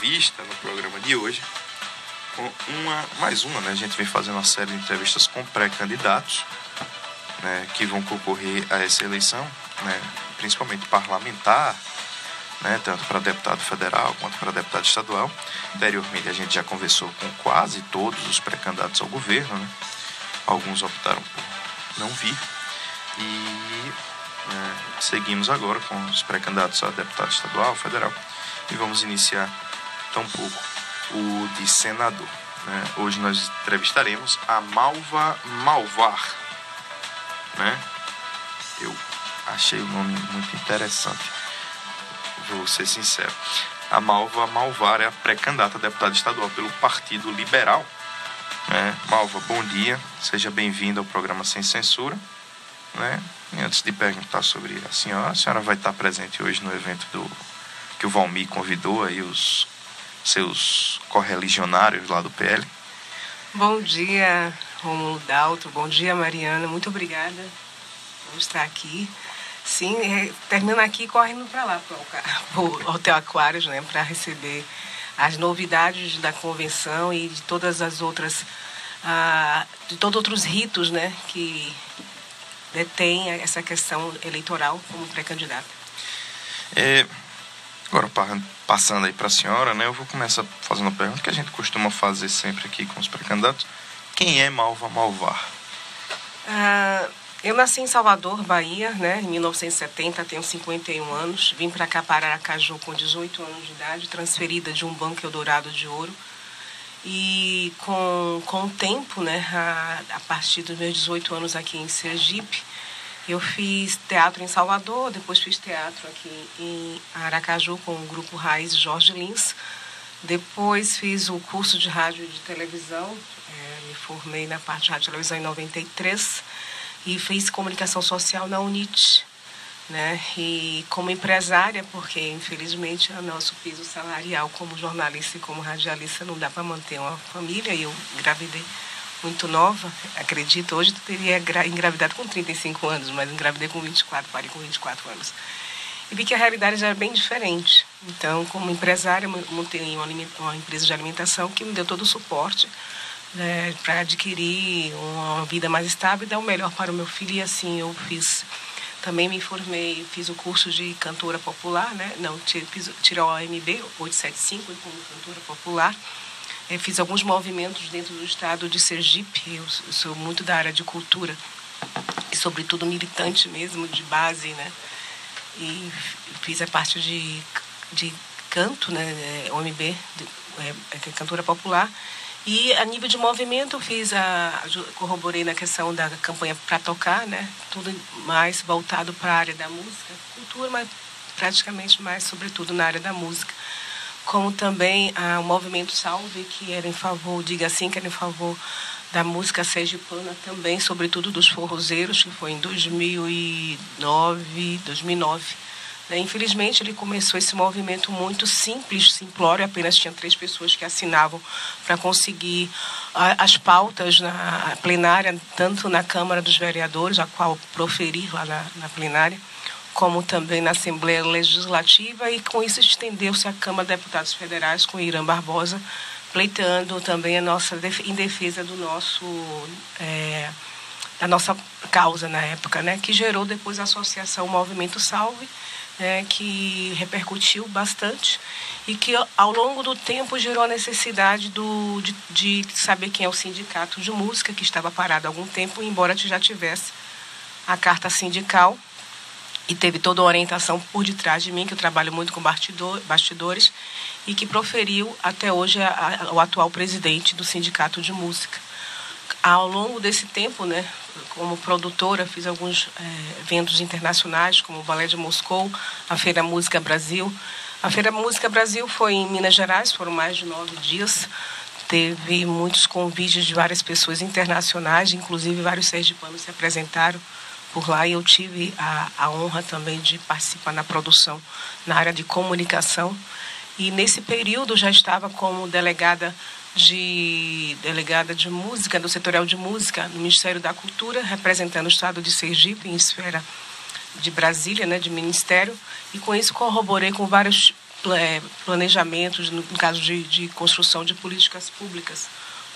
vista no programa de hoje com uma mais uma, né? A gente vem fazendo uma série de entrevistas com pré-candidatos, né, que vão concorrer a essa eleição, né, principalmente parlamentar, né, tanto para deputado federal quanto para deputado estadual. Anteriormente a gente já conversou com quase todos os pré-candidatos ao governo, né? Alguns optaram por não vir e né, seguimos agora com os pré-candidatos a deputado estadual, federal e vamos iniciar tão pouco o de senador. Né? Hoje nós entrevistaremos a Malva Malvar. Né? Eu achei o nome muito interessante, vou ser sincero. A Malva Malvar é a pré-candidata a deputada estadual pelo Partido Liberal. Né? Malva, bom dia, seja bem-vinda ao programa Sem Censura. Né? E antes de perguntar sobre a senhora, a senhora vai estar presente hoje no evento do que o Valmir convidou aí os seus correligionários lá do PL. Bom dia, Romulo Dalto. Bom dia, Mariana. Muito obrigada por estar aqui. Sim, é, terminando aqui correndo para lá, para o Hotel Aquários, né, para receber as novidades da convenção e de todas as outras, ah, de todos outros ritos, né, que detém essa questão eleitoral como pré-candidato. É, agora, passando aí para a senhora, né, eu vou começar fazendo uma pergunta que a gente costuma fazer sempre aqui com os pré-candidatos. Quem é Malva Malvar? Ah, eu nasci em Salvador, Bahia, né, em 1970, tenho 51 anos. Vim para cá, para Aracaju, com 18 anos de idade, transferida de um banco Eldorado de Ouro. E com, com o tempo, né, a, a partir dos meus 18 anos aqui em Sergipe, eu fiz teatro em Salvador, depois fiz teatro aqui em Aracaju com o grupo Raiz Jorge Lins. Depois fiz o curso de rádio e de televisão, é, me formei na parte de rádio e televisão em 93 e fiz comunicação social na UNIT. Né? E como empresária, porque infelizmente o nosso piso salarial como jornalista e como radialista não dá para manter uma família, e eu engravidei muito nova, acredito, hoje teria engravidado com 35 anos, mas engravidei com 24, parei com 24 anos. E vi que a realidade já é bem diferente. Então, como empresária, montei uma, empresa de alimentação que me deu todo o suporte né, para adquirir uma vida mais estável e dar o melhor para o meu filho. E assim eu fiz. Também me formei, fiz o curso de cantora popular, né? Não, tirei o OMB 875 como cantora popular eu fiz alguns movimentos dentro do estado de Sergipe. Eu sou muito da área de cultura e, sobretudo, militante mesmo, de base, né? E fiz a parte de, de canto, né? É, OMB, é, é, cantora popular. E a nível de movimento, fiz a, corroborei na questão da campanha para tocar, né? Tudo mais voltado para a área da música, cultura, mas praticamente mais, sobretudo, na área da música como também ah, o movimento Salve, que era em favor, diga assim, que era em favor da música sergipana também, sobretudo dos forrozeiros, que foi em 2009, 2009. Né? Infelizmente, ele começou esse movimento muito simples, simplório, apenas tinha três pessoas que assinavam para conseguir as pautas na plenária, tanto na Câmara dos Vereadores, a qual proferir lá na, na plenária, como também na Assembleia Legislativa, e com isso estendeu-se à Câmara de Deputados Federais com Irã Barbosa, pleiteando também a nossa em defesa do nosso é, da nossa causa na época, né, que gerou depois a associação Movimento Salve, né, que repercutiu bastante e que ao longo do tempo gerou a necessidade do, de, de saber quem é o sindicato de música que estava parado há algum tempo, embora já tivesse a carta sindical e teve toda a orientação por detrás de mim, que eu trabalho muito com bastidor, bastidores, e que proferiu até hoje a, a, o atual presidente do Sindicato de Música. Ao longo desse tempo, né, como produtora, fiz alguns é, eventos internacionais, como o Balé de Moscou, a Feira Música Brasil. A Feira Música Brasil foi em Minas Gerais, foram mais de nove dias. Teve muitos convites de várias pessoas internacionais, inclusive vários sergipanos se apresentaram por lá e eu tive a, a honra também de participar na produção na área de comunicação. E nesse período já estava como delegada de delegada de música do setorial de música no Ministério da Cultura, representando o estado de Sergipe em esfera de Brasília, né, de ministério, e com isso corroborei com vários é, planejamentos, no caso de, de construção de políticas públicas,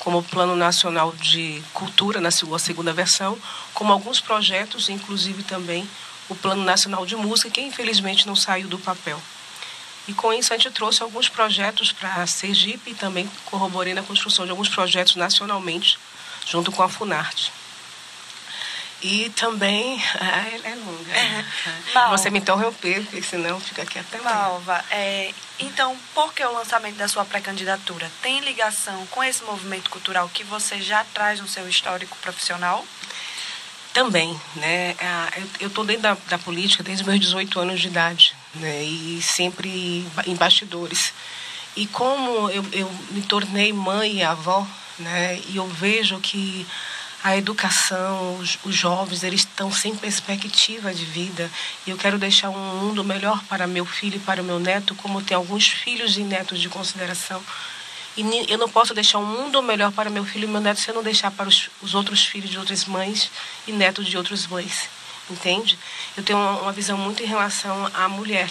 como o Plano Nacional de Cultura, na sua segunda versão, como alguns projetos, inclusive também o Plano Nacional de Música, que infelizmente não saiu do papel. E com isso a gente trouxe alguns projetos para Sergipe e também corroborei na construção de alguns projetos nacionalmente, junto com a Funarte. E também. É, é longa. É. Você me interromper, porque senão fica aqui até Malva, é, então, por que o lançamento da sua pré-candidatura? Tem ligação com esse movimento cultural que você já traz no seu histórico profissional? Também, né? Eu estou dentro da, da, política desde meus 18 anos de idade, né? E sempre em bastidores. E como eu, eu me tornei mãe e avó, né? E eu vejo que a educação, os, os, jovens, eles estão sem perspectiva de vida. E eu quero deixar um mundo melhor para meu filho e para o meu neto, como tem alguns filhos e netos de consideração. E eu não posso deixar um mundo melhor para meu filho e meu neto se eu não deixar para os, os outros filhos de outras mães e netos de outros mães. Entende? Eu tenho uma, uma visão muito em relação à mulher.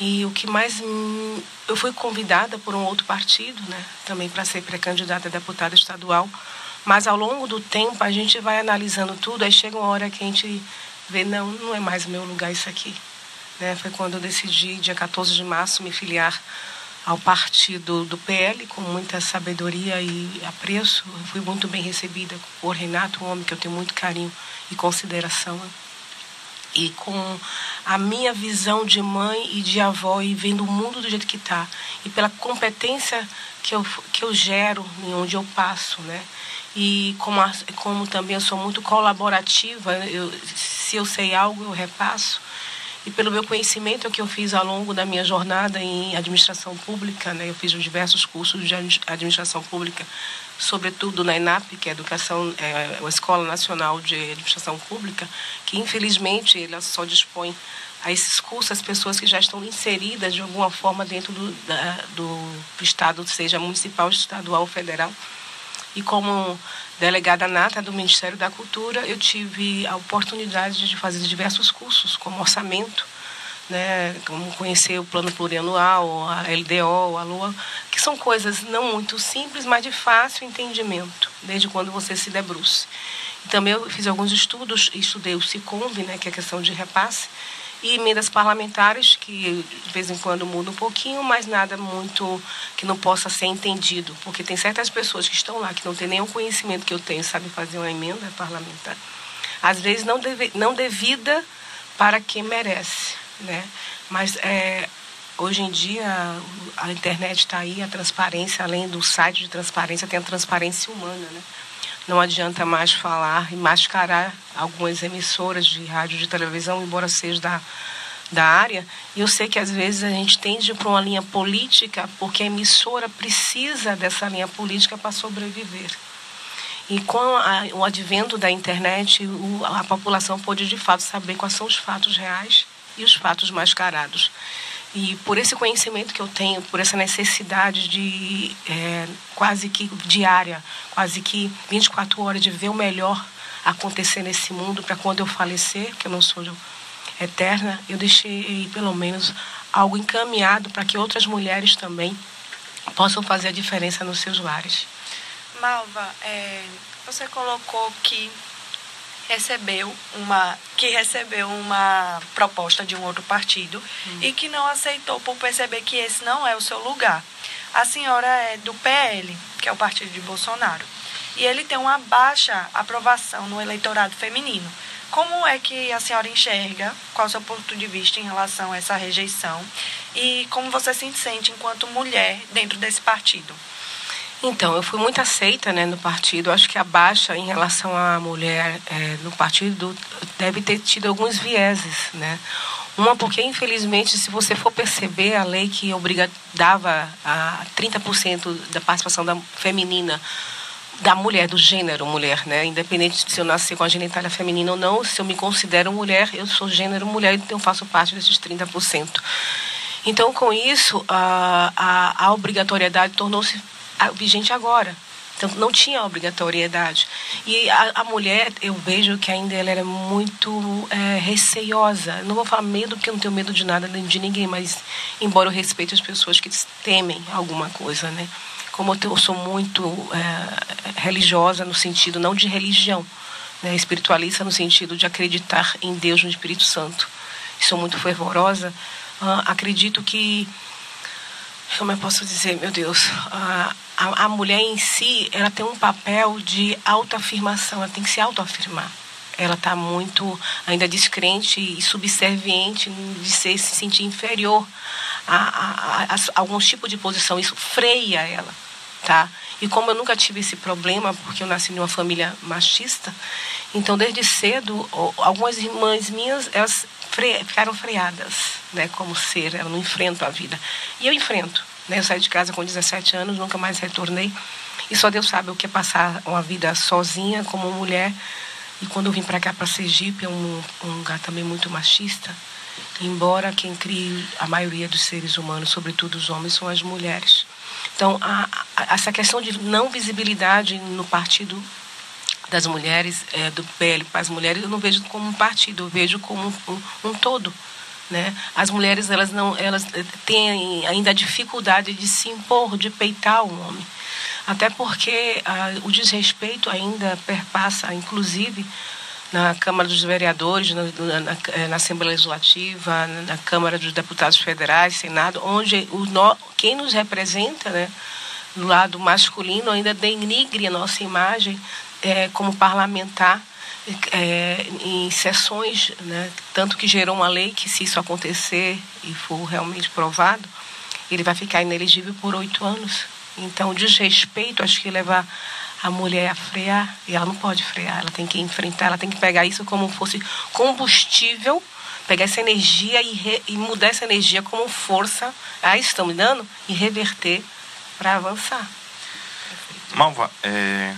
E o que mais. Eu fui convidada por um outro partido, né, também para ser pré-candidata a deputada estadual mas ao longo do tempo a gente vai analisando tudo, aí chega uma hora que a gente vê, não, não é mais meu lugar isso aqui. Né? Foi quando eu decidi, dia 14 de março, me filiar ao partido do PL com muita sabedoria e apreço. Eu fui muito bem recebida por Renato, um homem que eu tenho muito carinho e consideração. E com a minha visão de mãe e de avó e vendo o mundo do jeito que está. E pela competência que eu, que eu gero em onde eu passo, né? e como, a, como também eu sou muito colaborativa, eu, se eu sei algo, eu repasso. E pelo meu conhecimento que eu fiz ao longo da minha jornada em administração pública, né, eu fiz diversos cursos de administração pública, sobretudo na ENAP, que é a educação, é, a Escola Nacional de Administração Pública, que infelizmente ela só dispõe a esses cursos as pessoas que já estão inseridas de alguma forma dentro do, da, do Estado, seja municipal, estadual ou federal. E como delegada nata do Ministério da Cultura, eu tive a oportunidade de fazer diversos cursos, como orçamento, né, como conhecer o plano plurianual, a LDO, a LOA, que são coisas não muito simples, mas de fácil entendimento, desde quando você se debruce. E também eu fiz alguns estudos, estudei o SICOMB, né, que é a questão de repasse, e emendas parlamentares, que de vez em quando muda um pouquinho, mas nada muito que não possa ser entendido, porque tem certas pessoas que estão lá que não têm nenhum conhecimento que eu tenho, sabe fazer uma emenda parlamentar, às vezes não, deve, não devida para quem merece, né? Mas é, hoje em dia a internet está aí, a transparência, além do site de transparência, tem a transparência humana, né? Não adianta mais falar e mascarar algumas emissoras de rádio de televisão, embora seja da, da área. E eu sei que às vezes a gente tende para uma linha política, porque a emissora precisa dessa linha política para sobreviver. E com a, o advento da internet, o, a população pode de fato saber quais são os fatos reais e os fatos mascarados. E por esse conhecimento que eu tenho, por essa necessidade de é, quase que diária, quase que 24 horas de ver o melhor acontecer nesse mundo para quando eu falecer, que eu não sou eterna, eu deixei pelo menos algo encaminhado para que outras mulheres também possam fazer a diferença nos seus lares. Malva, é, você colocou que recebeu uma que recebeu uma proposta de um outro partido hum. e que não aceitou por perceber que esse não é o seu lugar. A senhora é do PL, que é o partido de Bolsonaro, e ele tem uma baixa aprovação no eleitorado feminino. Como é que a senhora enxerga, qual é o seu ponto de vista em relação a essa rejeição e como você se sente enquanto mulher dentro desse partido? Então, eu fui muito aceita né, no partido. Acho que a baixa em relação à mulher é, no partido deve ter tido alguns vieses. Né? Uma, porque, infelizmente, se você for perceber, a lei que obriga, dava a 30% da participação da, feminina da mulher, do gênero mulher, né? Independente se eu nasci com a genitália feminina ou não, se eu me considero mulher, eu sou gênero mulher, então faço parte desses 30%. Então, com isso, a, a, a obrigatoriedade tornou-se vigente agora. Então, não tinha obrigatoriedade. E a, a mulher, eu vejo que ainda ela era muito é, receiosa. Não vou falar medo, porque eu não tenho medo de nada, de ninguém, mas embora eu respeite as pessoas que temem alguma coisa, né? Como eu sou muito é, religiosa no sentido, não de religião, né? espiritualista no sentido de acreditar em Deus, no Espírito Santo. Sou muito fervorosa. Uh, acredito que como eu posso dizer, meu Deus, a, a, a mulher em si, ela tem um papel de autoafirmação, ela tem que se autoafirmar. Ela está muito ainda descrente e subserviente de ser, se sentir inferior a, a, a, algum tipo de posição. Isso freia ela, tá? E como eu nunca tive esse problema, porque eu nasci numa família machista, então desde cedo, algumas irmãs minhas, elas fre ficaram freadas, né, como ser, elas não enfrentam a vida. E eu enfrento. Né? Eu saí de casa com 17 anos, nunca mais retornei. E só Deus sabe o que é passar uma vida sozinha como mulher. E quando eu vim para cá, para Sergipe, é um, um lugar também muito machista. Embora quem crie a maioria dos seres humanos, sobretudo os homens, são as mulheres. Então, a, a, essa questão de não visibilidade no partido das mulheres, é, do PL para as mulheres, eu não vejo como um partido, eu vejo como um, um, um todo. Né? As mulheres elas não elas têm ainda a dificuldade de se impor, de peitar o homem. Até porque ah, o desrespeito ainda perpassa, inclusive, na Câmara dos Vereadores, na, na, eh, na Assembleia Legislativa, na, Câmara dos Deputados Federais, Senado, onde o quem nos representa, né, no lado masculino, ainda denigre a nossa imagem é, como parlamentar é, em sessões, né, tanto que gerou uma lei que, se isso acontecer e for realmente provado, ele vai ficar inelegível por oito anos. Então, desrespeito, acho que levar a mulher a frear, e ela não pode frear, ela tem que enfrentar, ela tem que pegar isso como fosse combustível, pegar essa energia e, re, e mudar essa energia como força, aí estão me dando, e reverter para avançar. Malva, é,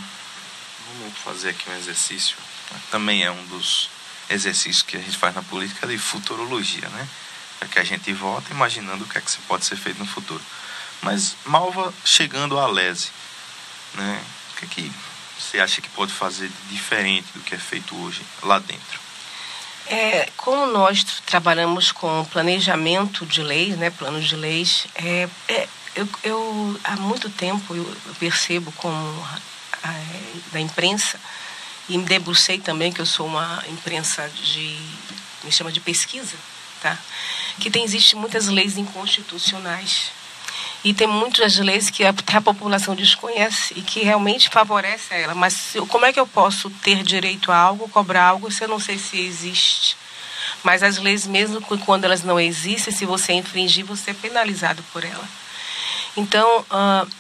vamos fazer aqui um exercício também é um dos exercícios que a gente faz na política de futurologia, né? Para que a gente vote imaginando o que é que pode ser feito no futuro. Mas Malva chegando à lese, né? O que é que você acha que pode fazer diferente do que é feito hoje lá dentro? É, como nós trabalhamos com planejamento de leis, né, planos de leis, é, é eu, eu, há muito tempo eu percebo como a, da imprensa e me debrucei também, que eu sou uma imprensa de, me chama de pesquisa, tá? que tem, existe muitas leis inconstitucionais. E tem muitas leis que a, a população desconhece e que realmente favorece a ela. Mas como é que eu posso ter direito a algo, cobrar algo, se eu não sei se existe? Mas as leis, mesmo quando elas não existem, se você infringir, você é penalizado por ela. Então, uh,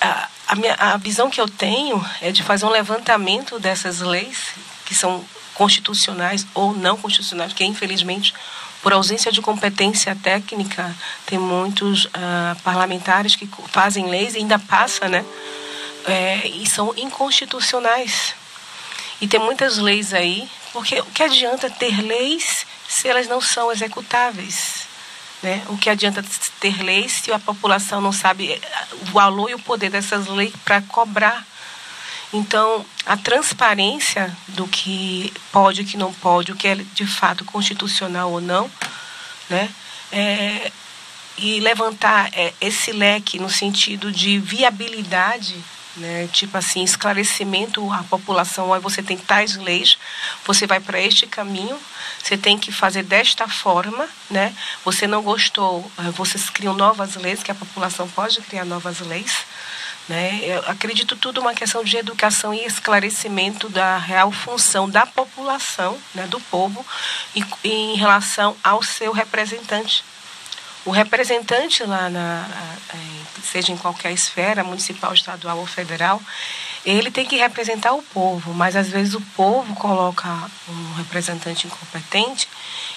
a, a, minha, a visão que eu tenho é de fazer um levantamento dessas leis que são constitucionais ou não constitucionais, porque infelizmente por ausência de competência técnica tem muitos uh, parlamentares que fazem leis e ainda passa, né? É, e são inconstitucionais. E tem muitas leis aí, porque o que adianta ter leis se elas não são executáveis? Né? O que adianta ter leis se a população não sabe eh, o valor e o poder dessas leis para cobrar? Então, a transparência do que pode e que não pode, o que é de fato constitucional ou não, né? É, e levantar é, esse leque no sentido de viabilidade né? Tipo assim, esclarecimento à população, aí você tem tais leis, você vai para este caminho, você tem que fazer desta forma, né? Você não gostou, eh, vocês criam novas leis, que a população pode criar novas leis, né? Eu acredito tudo uma questão de educação e esclarecimento da real função da população, né, do povo, em relação ao seu representante. O representante lá, na, seja em qualquer esfera, municipal, estadual ou federal, ele tem que representar o povo, mas às vezes o povo coloca um representante incompetente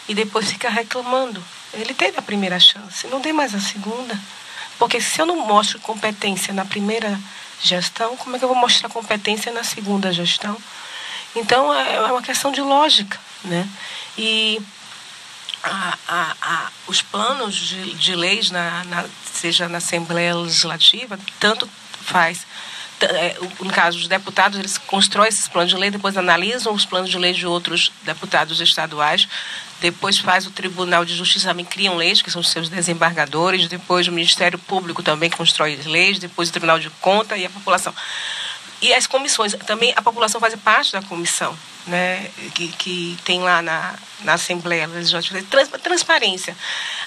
e depois fica reclamando. Ele teve a primeira chance, não tem mais a segunda. Porque se eu não mostro competência na primeira gestão, como é que eu vou mostrar competência na segunda gestão? Então é, é uma questão de lógica, né? E a, a, a, os planos de, de leis, na, na, seja na Assembleia Legislativa, tanto faz é, no caso, os deputados, eles constroem esses planos de lei, depois analisam os planos de lei de outros deputados estaduais, depois faz o Tribunal de Justiça, também criam leis, que são os seus desembargadores, depois o Ministério Público também constrói leis, depois o Tribunal de Conta e a população. E as comissões, também a população faz parte da comissão, né, que, que tem lá na, na Assembleia Legislativa, trans, transparência.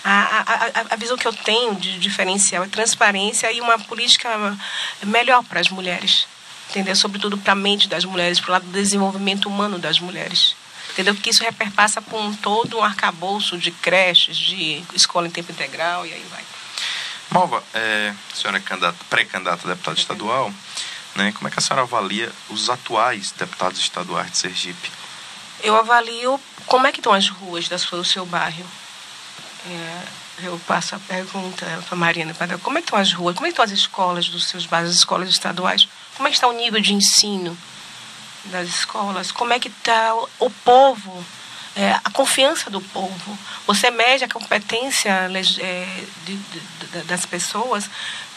A, a, a visão que eu tenho de diferencial é transparência e uma política melhor para as mulheres, entendeu? Sobretudo para a mente das mulheres, para o lado do desenvolvimento humano das mulheres. Entendeu? Que isso reperpassa por um todo um arcabouço de creches, de escola em tempo integral e aí vai. Malva, é, a senhora é pré-candidata a deputada estadual. Né? Como é que a senhora avalia os atuais deputados estaduais de Sergipe? Eu avalio como é que estão as ruas do seu bairro. É, eu passo a pergunta para a Mariana, como é que estão as ruas, como é que estão as escolas dos seus bairros, as escolas estaduais? Como é que está o nível de ensino das escolas? Como é que está o povo, é, a confiança do povo? Você mede a competência é, de, de, das pessoas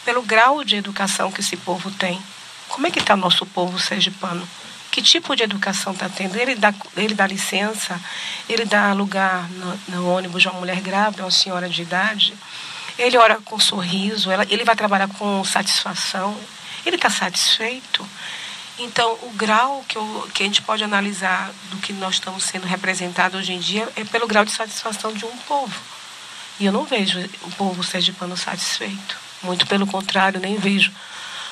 pelo grau de educação que esse povo tem. Como é que está o nosso povo sergipano? Que tipo de educação está tendo? Ele dá, ele dá licença, ele dá lugar no, no ônibus de uma mulher grávida, uma senhora de idade. Ele ora com sorriso, ela, ele vai trabalhar com satisfação. Ele está satisfeito. Então, o grau que, eu, que a gente pode analisar do que nós estamos sendo representados hoje em dia é pelo grau de satisfação de um povo. E eu não vejo o povo sergipano satisfeito. Muito pelo contrário, nem vejo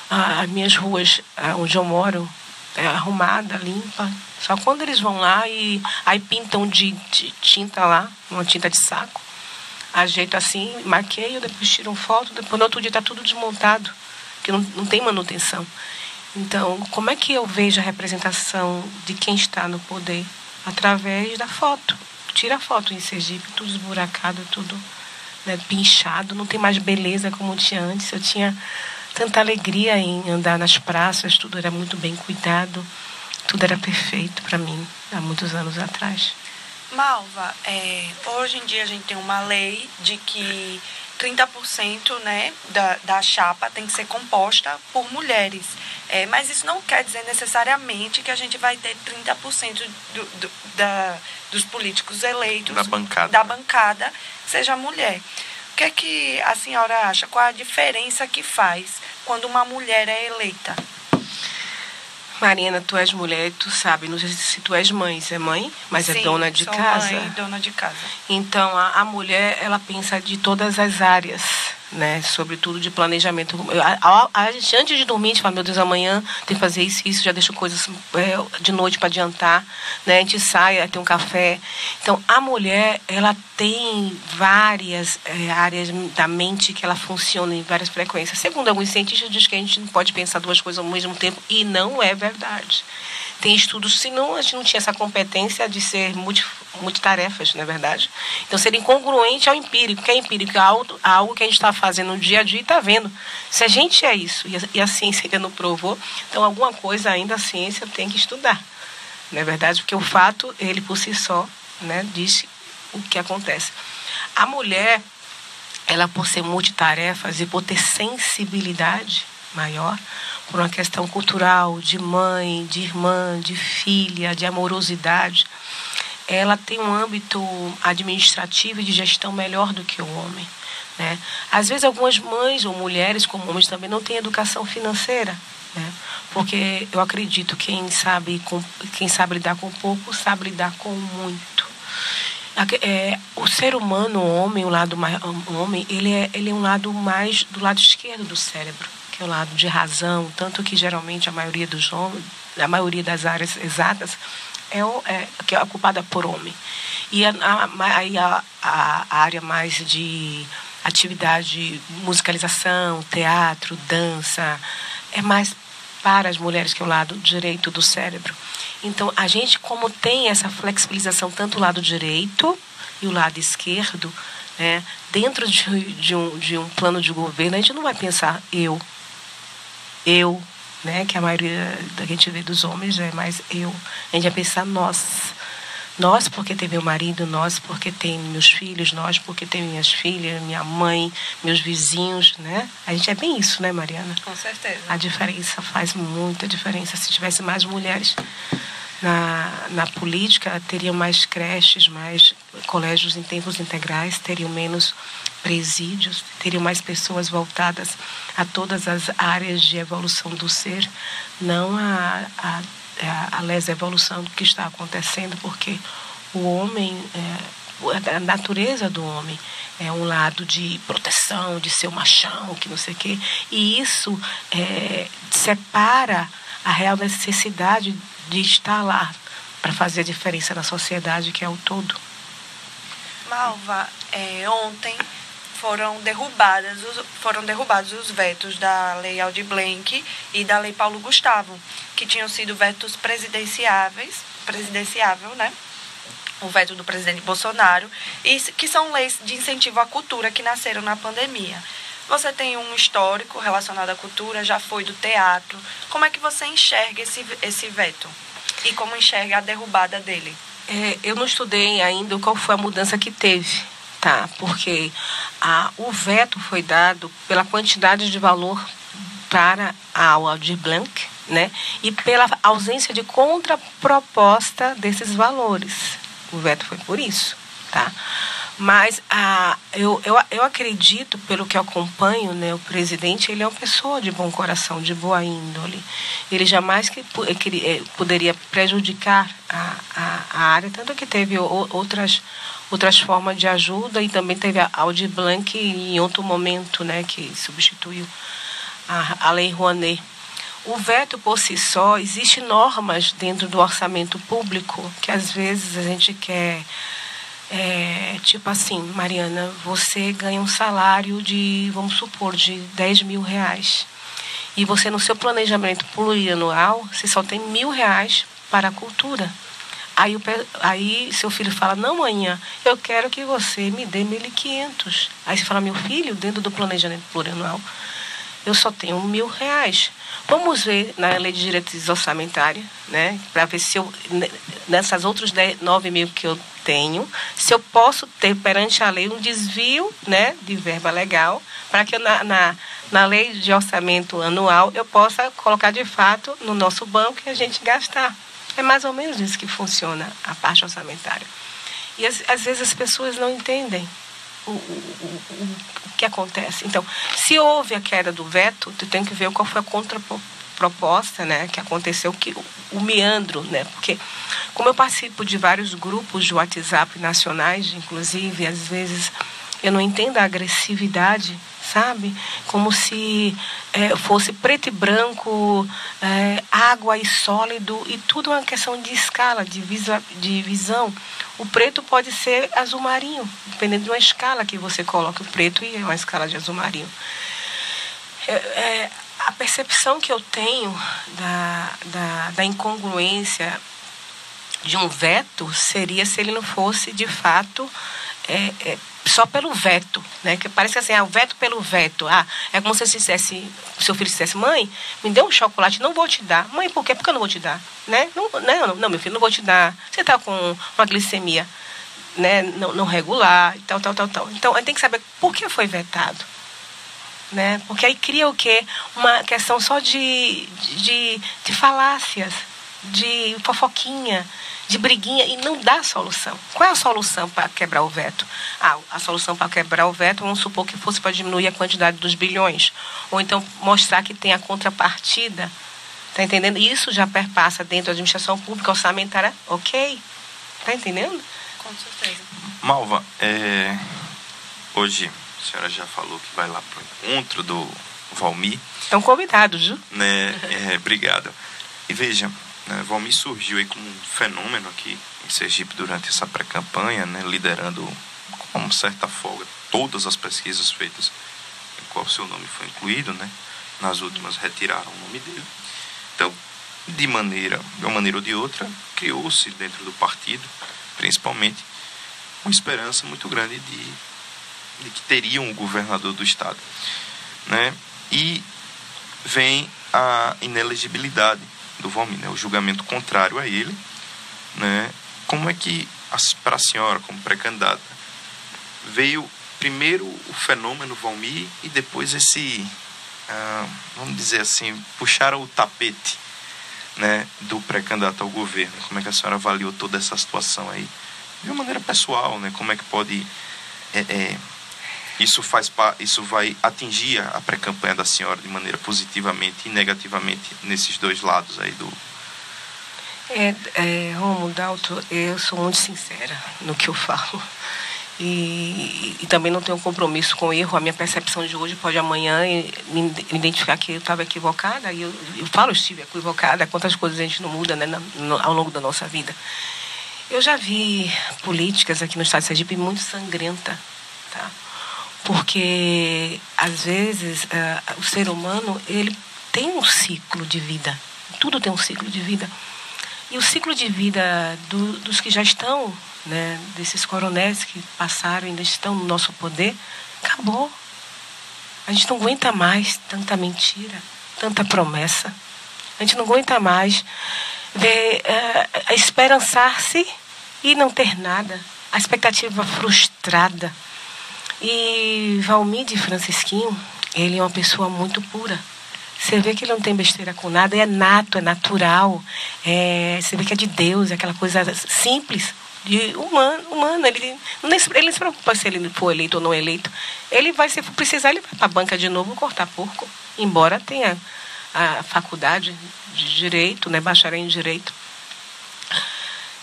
as minhas ruas onde eu moro é arrumada, limpa. Só quando eles vão lá e aí pintam de, de tinta lá, uma tinta de saco. Ajeito assim, maqueio, depois tiram foto, depois no outro dia está tudo desmontado, que não, não tem manutenção. Então, como é que eu vejo a representação de quem está no poder? Através da foto. Tira a foto em Sergipe, tudo esburacado, tudo né, pinchado, não tem mais beleza como tinha antes. Eu tinha tanta alegria em andar nas praças, tudo era muito bem cuidado, tudo era perfeito para mim há muitos anos atrás. Malva, é, hoje em dia a gente tem uma lei de que 30% né, da, da chapa tem que ser composta por mulheres. É, mas isso não quer dizer necessariamente que a gente vai ter 30% do, do, da, dos políticos eleitos da bancada. da bancada seja mulher que é que a senhora acha? Qual a diferença que faz quando uma mulher é eleita? Marina, tu és mulher, tu sabe, não sei se tu és mãe, você é mãe, mas Sim, é dona de sou casa. Mãe, dona de casa. Então a, a mulher, ela pensa de todas as áreas né? Sobretudo de planejamento. A, a, a, gente, antes de dormir, a gente fala, meu Deus, amanhã tem que fazer isso, isso, já deixo coisas é, de noite para adiantar, né? A gente sai, tem um café. Então, a mulher, ela tem várias é, áreas da mente que ela funciona em várias frequências. Segundo alguns cientistas, diz que a gente não pode pensar duas coisas ao mesmo tempo, e não é verdade. Tem estudos, senão a gente não tinha essa competência de ser multi, multitarefas, não é verdade? Então, seria incongruente ao empírico. que é empírico? É algo, algo que a gente está fazendo no dia a dia e está vendo. Se a gente é isso e a, e a ciência ainda não provou, então alguma coisa ainda a ciência tem que estudar. Não é verdade? Porque o fato, ele por si só, né, diz o que acontece. A mulher, ela por ser multitarefas e por ter sensibilidade maior, por uma questão cultural, de mãe, de irmã, de filha, de amorosidade, ela tem um âmbito administrativo e de gestão melhor do que o homem. Né? Às vezes, algumas mães ou mulheres, como homens, também não têm educação financeira. Né? Porque eu acredito que quem sabe, quem sabe lidar com pouco, sabe lidar com muito. É, o ser humano, o homem, o lado mais, o homem, ele é, ele é um lado mais do lado esquerdo do cérebro é o lado de razão, tanto que geralmente a maioria dos homens, a maioria das áreas exatas é, é que é ocupada por homem. E a, a, a, a área mais de atividade, musicalização, teatro, dança, é mais para as mulheres que é o lado direito do cérebro. Então, a gente, como tem essa flexibilização tanto o lado direito e o lado esquerdo, né, dentro de, de, um, de um plano de governo, a gente não vai pensar eu, eu, né? Que a maioria da gente vê dos homens é mais eu. A gente vai pensar nós. Nós porque tem meu marido, nós porque tem meus filhos, nós porque tem minhas filhas, minha mãe, meus vizinhos, né? A gente é bem isso, né, Mariana? Com certeza. A diferença faz muita diferença. Se tivesse mais mulheres na, na política, teriam mais creches, mais colégios em tempos integrais, teriam menos presídios, teriam mais pessoas voltadas a todas as áreas de evolução do ser, não a, a, a, a evolução do que está acontecendo, porque o homem, é, a natureza do homem é um lado de proteção, de ser o machão, que não sei o quê, e isso é, separa a real necessidade de estar lá para fazer a diferença na sociedade, que é o todo. Malva, é, ontem foram derrubadas foram derrubados os vetos da Lei Aldir Blanc e da Lei Paulo Gustavo, que tinham sido vetos presidenciáveis, presidenciável, né? O veto do presidente Bolsonaro, e que são leis de incentivo à cultura que nasceram na pandemia. Você tem um histórico relacionado à cultura, já foi do teatro. Como é que você enxerga esse, esse veto? E como enxerga a derrubada dele? É, eu não estudei ainda qual foi a mudança que teve tá? Porque a, o veto foi dado pela quantidade de valor para a Aldir Blanc, né? E pela ausência de contraproposta desses valores. O veto foi por isso, tá? Mas a, eu, eu, eu acredito, pelo que eu acompanho, né, o presidente ele é uma pessoa de bom coração, de boa índole. Ele jamais que, que eh, poderia prejudicar a, a, a área, tanto que teve outras outras formas de ajuda e também teve a Audi Blanc em outro momento, né, que substituiu a, a Lei Rouanet. O veto por si só, existe normas dentro do orçamento público que às vezes a gente quer é, tipo assim, Mariana, você ganha um salário de, vamos supor, de 10 mil reais. E você no seu planejamento plurianual, você só tem mil reais para a cultura. Aí, o, aí seu filho fala, não, manhã, eu quero que você me dê 1.500. Aí você fala, meu filho, dentro do planejamento plurianual, eu só tenho mil reais. Vamos ver na lei de diretrizes orçamentárias, né, para ver se eu, nessas outras 10, 9 mil que eu tenho, se eu posso ter perante a lei um desvio né, de verba legal, para que eu, na, na, na lei de orçamento anual eu possa colocar de fato no nosso banco e a gente gastar. É mais ou menos isso que funciona a parte orçamentária. E às, vezes as pessoas não entendem o, o, o, o, que acontece. Então, se houve a queda do veto, tu tem que ver qual foi a contraproposta né, que aconteceu, que, o meandro, né? Porque como eu participo de vários grupos de WhatsApp nacionais, inclusive, às vezes eu não entendo a agressividade sabe? Como se é, fosse preto e branco, é, água e sólido, e tudo é uma questão de escala, de, visa, de visão. O preto pode ser azul marinho, dependendo de uma escala que você coloca o preto e é uma escala de azul marinho. É, é, a percepção que eu tenho da, da, da incongruência de um veto seria se ele não fosse de fato é, é, só pelo veto, né? Que parece assim, ah, o veto pelo veto. Ah, é como se você dissesse, seu filho dissesse, mãe, me dê um chocolate, não vou te dar. Mãe, por quê? Porque eu não vou te dar, né? Não, não, não, meu filho, não vou te dar. Você está com uma glicemia, né? Não, não regular e tal, tal, tal, tal. Então, tem que saber por que foi vetado. Né? Porque aí cria o quê? Uma questão só de, de, de falácias, de fofoquinha, de briguinha e não dá solução. Qual é a solução para quebrar o veto? Ah, a solução para quebrar o veto, vamos supor que fosse para diminuir a quantidade dos bilhões. Ou então mostrar que tem a contrapartida. Está entendendo? Isso já perpassa dentro da administração pública orçamentária, ok? Está entendendo? Com certeza. Malva, é... hoje a senhora já falou que vai lá para o encontro do Valmir. Estão convidados, viu? Né? É, obrigado. E veja, né, Valmir surgiu aí como um fenômeno aqui em Sergipe durante essa pré-campanha, né, liderando com certa folga todas as pesquisas feitas em qual seu nome foi incluído, né? Nas últimas retiraram o nome dele. Então, de maneira, de uma maneira ou de outra, criou-se dentro do partido, principalmente, uma esperança muito grande de, de que teriam um governador do estado, né? E vem a inelegibilidade do Valmir, né? o julgamento contrário a ele, né? como é que, para a senhora, como pré-candidata, veio primeiro o fenômeno Valmir e depois esse, ah, vamos dizer assim, puxaram o tapete né, do pré-candidato ao governo. Como é que a senhora avaliou toda essa situação aí? De uma maneira pessoal, né? Como é que pode... É, é, isso, faz, isso vai atingir a pré-campanha da senhora de maneira positivamente e negativamente nesses dois lados aí do... É, é, Romulo Dalto, eu sou muito sincera no que eu falo. E, e, também não tenho compromisso com erro. A minha percepção de hoje pode amanhã me, identificar que eu estava equivocada. E eu, eu falo, estive equivocada. Quantas coisas a gente não muda né, no, ao longo da nossa vida. Eu já vi políticas aqui no estado de Sergipe muito sangrenta, tá? Porque às vezes uh, o ser humano ele tem um ciclo de vida. Tudo tem um ciclo de vida. E o ciclo de vida do, dos que já estão né, desses coronéis que passaram ainda estão no nosso poder, acabou. A gente não aguenta mais tanta mentira, tanta promessa. A gente não aguenta mais ver uh, esperançar-se e não ter nada. A expectativa frustrada. E Valmir de Francisquinho, ele é uma pessoa muito pura. Você vê que ele não tem besteira com nada, é nato, é natural. É, você vê que é de Deus, é aquela coisa simples, de humano, humano. Ele, não, ele não se preocupa se ele for eleito ou não eleito. Ele vai, se precisar, ele vai para a banca de novo cortar porco. Embora tenha a faculdade de direito, né, bacharel em direito.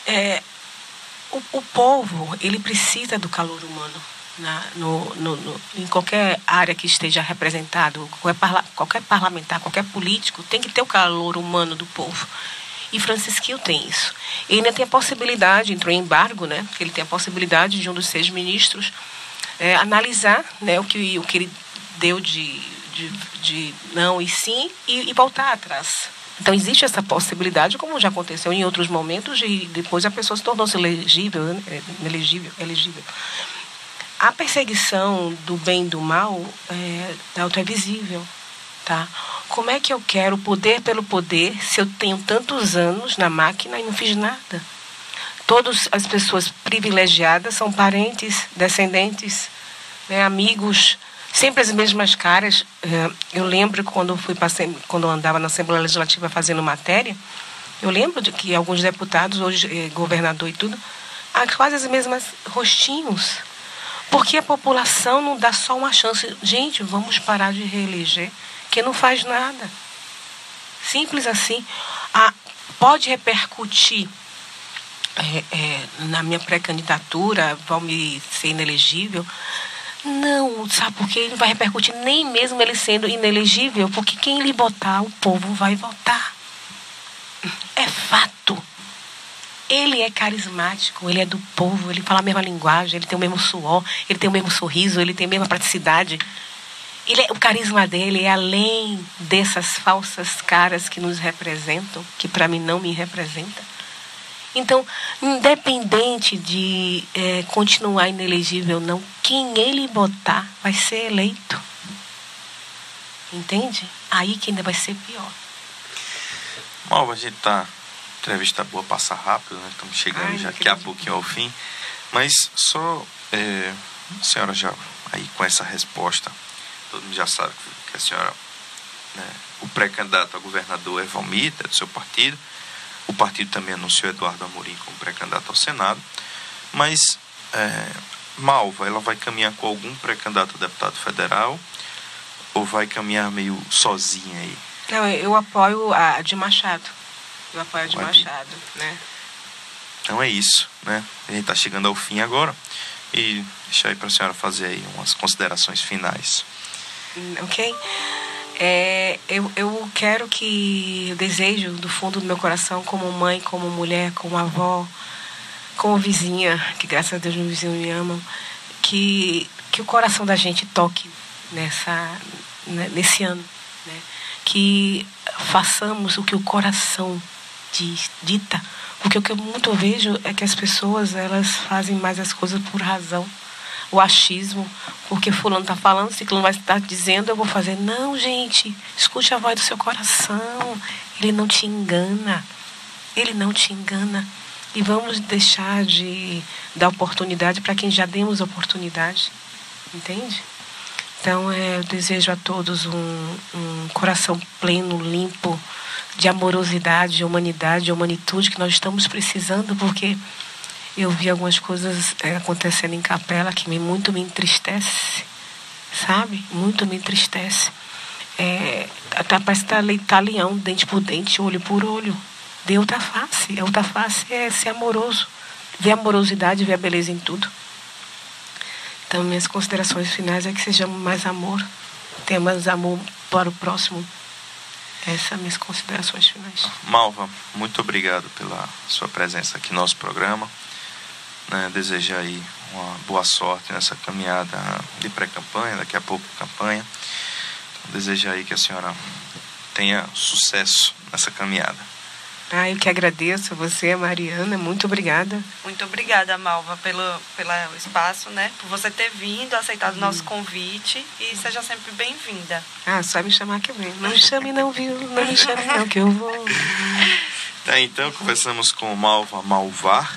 É, o, o povo, ele precisa do calor humano. Na, no, no, no, em qualquer área que esteja representado, qualquer, parla, qualquer parlamentar, qualquer político, tem que ter o calor humano do povo. E Francisquinho tem isso. E ainda tem a possibilidade, entrou em embargo, né? Ele tem a possibilidade de um dos seis ministros é, analisar né, o, que, o que ele deu de, de, de não e sim e, e, voltar atrás. Então existe essa possibilidade, como já aconteceu em outros momentos, e depois a pessoa se tornou-se elegível, né, elegível, elegível. A perseguição do bem e do mal é, é visível, tá? Como é que eu quero poder pelo poder se eu tenho tantos anos na máquina e não fiz nada? Todas as pessoas privilegiadas são parentes, descendentes, né, amigos, sempre as mesmas caras. É, eu lembro quando fui passei, quando andava na Assembleia Legislativa fazendo matéria, eu lembro de que alguns deputados, hoje eh, governador e tudo, há quase as mesmas rostinhos. Porque a população não dá só uma chance. Gente, vamos parar de reeleger que não faz nada. Simples assim. Ah, pode repercutir é, é, na minha pré-candidatura, vão me ser inelegível. Não, sabe por quê? Não vai repercutir nem mesmo ele sendo inelegível, porque quem lhe botar, o povo vai votar. É fato. Ele é carismático, ele é do povo, ele fala a mesma linguagem, ele tem o mesmo suor, ele tem o mesmo sorriso, ele tem a mesma praticidade. Ele, é, o carisma dele é além dessas falsas caras que nos representam, que para mim não me representa. Então, independente de é, continuar inelegível ou não, quem ele botar vai ser eleito. Entende? Aí que ainda vai ser pior. Malva, a gente tá. Entrevista boa, passa rápido, né? Estamos chegando Ai, já daqui a pouquinho ao fim. Mas só. É, a senhora já aí com essa resposta todo mundo já sabe que a senhora, né, o pré-candidato a governador é Valmita, é do seu partido. O partido também anunciou Eduardo Amorim como pré-candidato ao Senado. Mas é, Malva, ela vai caminhar com algum pré-candidato a deputado federal ou vai caminhar meio sozinha aí? Não, eu apoio a de Machado. A de vai Machado, né? Então é isso, né? A gente está chegando ao fim agora. E deixa aí para a senhora fazer aí umas considerações finais ok? É, eu, eu quero que, eu desejo do fundo do meu coração, como mãe, como mulher, como avó, como vizinha, que graças a Deus meu vizinho me ama, que, que o coração da gente toque nessa, né, nesse ano. Né? Que façamos o que o coração dita. Porque o que eu muito vejo é que as pessoas elas fazem mais as coisas por razão o achismo, porque fulano está falando, ciclano vai estar dizendo, eu vou fazer. Não, gente, escute a voz do seu coração. Ele não te engana. Ele não te engana. E vamos deixar de dar oportunidade para quem já demos oportunidade. Entende? Então, é, eu desejo a todos um, um coração pleno, limpo, de amorosidade, de humanidade, de humanitude que nós estamos precisando, porque eu vi algumas coisas é, acontecendo em capela que me, muito me entristece, sabe? Muito me entristece. É, parece que tá, tá leão, dente por dente, olho por olho. De outra face. A outra face é ser amoroso. Ver amorosidade, ver a beleza em tudo. Então, minhas considerações finais é que sejamos mais amor. Tenha mais amor para o próximo. Essas são minhas considerações finais. Malva, muito obrigado pela sua presença aqui no nosso programa. Né, desejar aí uma boa sorte nessa caminhada de pré-campanha, daqui a pouco campanha. Então, desejar aí que a senhora tenha sucesso nessa caminhada. Ah, eu que agradeço a você, Mariana. Muito obrigada. Muito obrigada, Malva, pelo, pelo espaço, né? Por você ter vindo, aceitado o nosso convite e seja sempre bem-vinda. Ah, só me chamar que vem. Não me chame não, viu? Não me chame não, que eu vou. Tá, então, conversamos com Malva Malvar,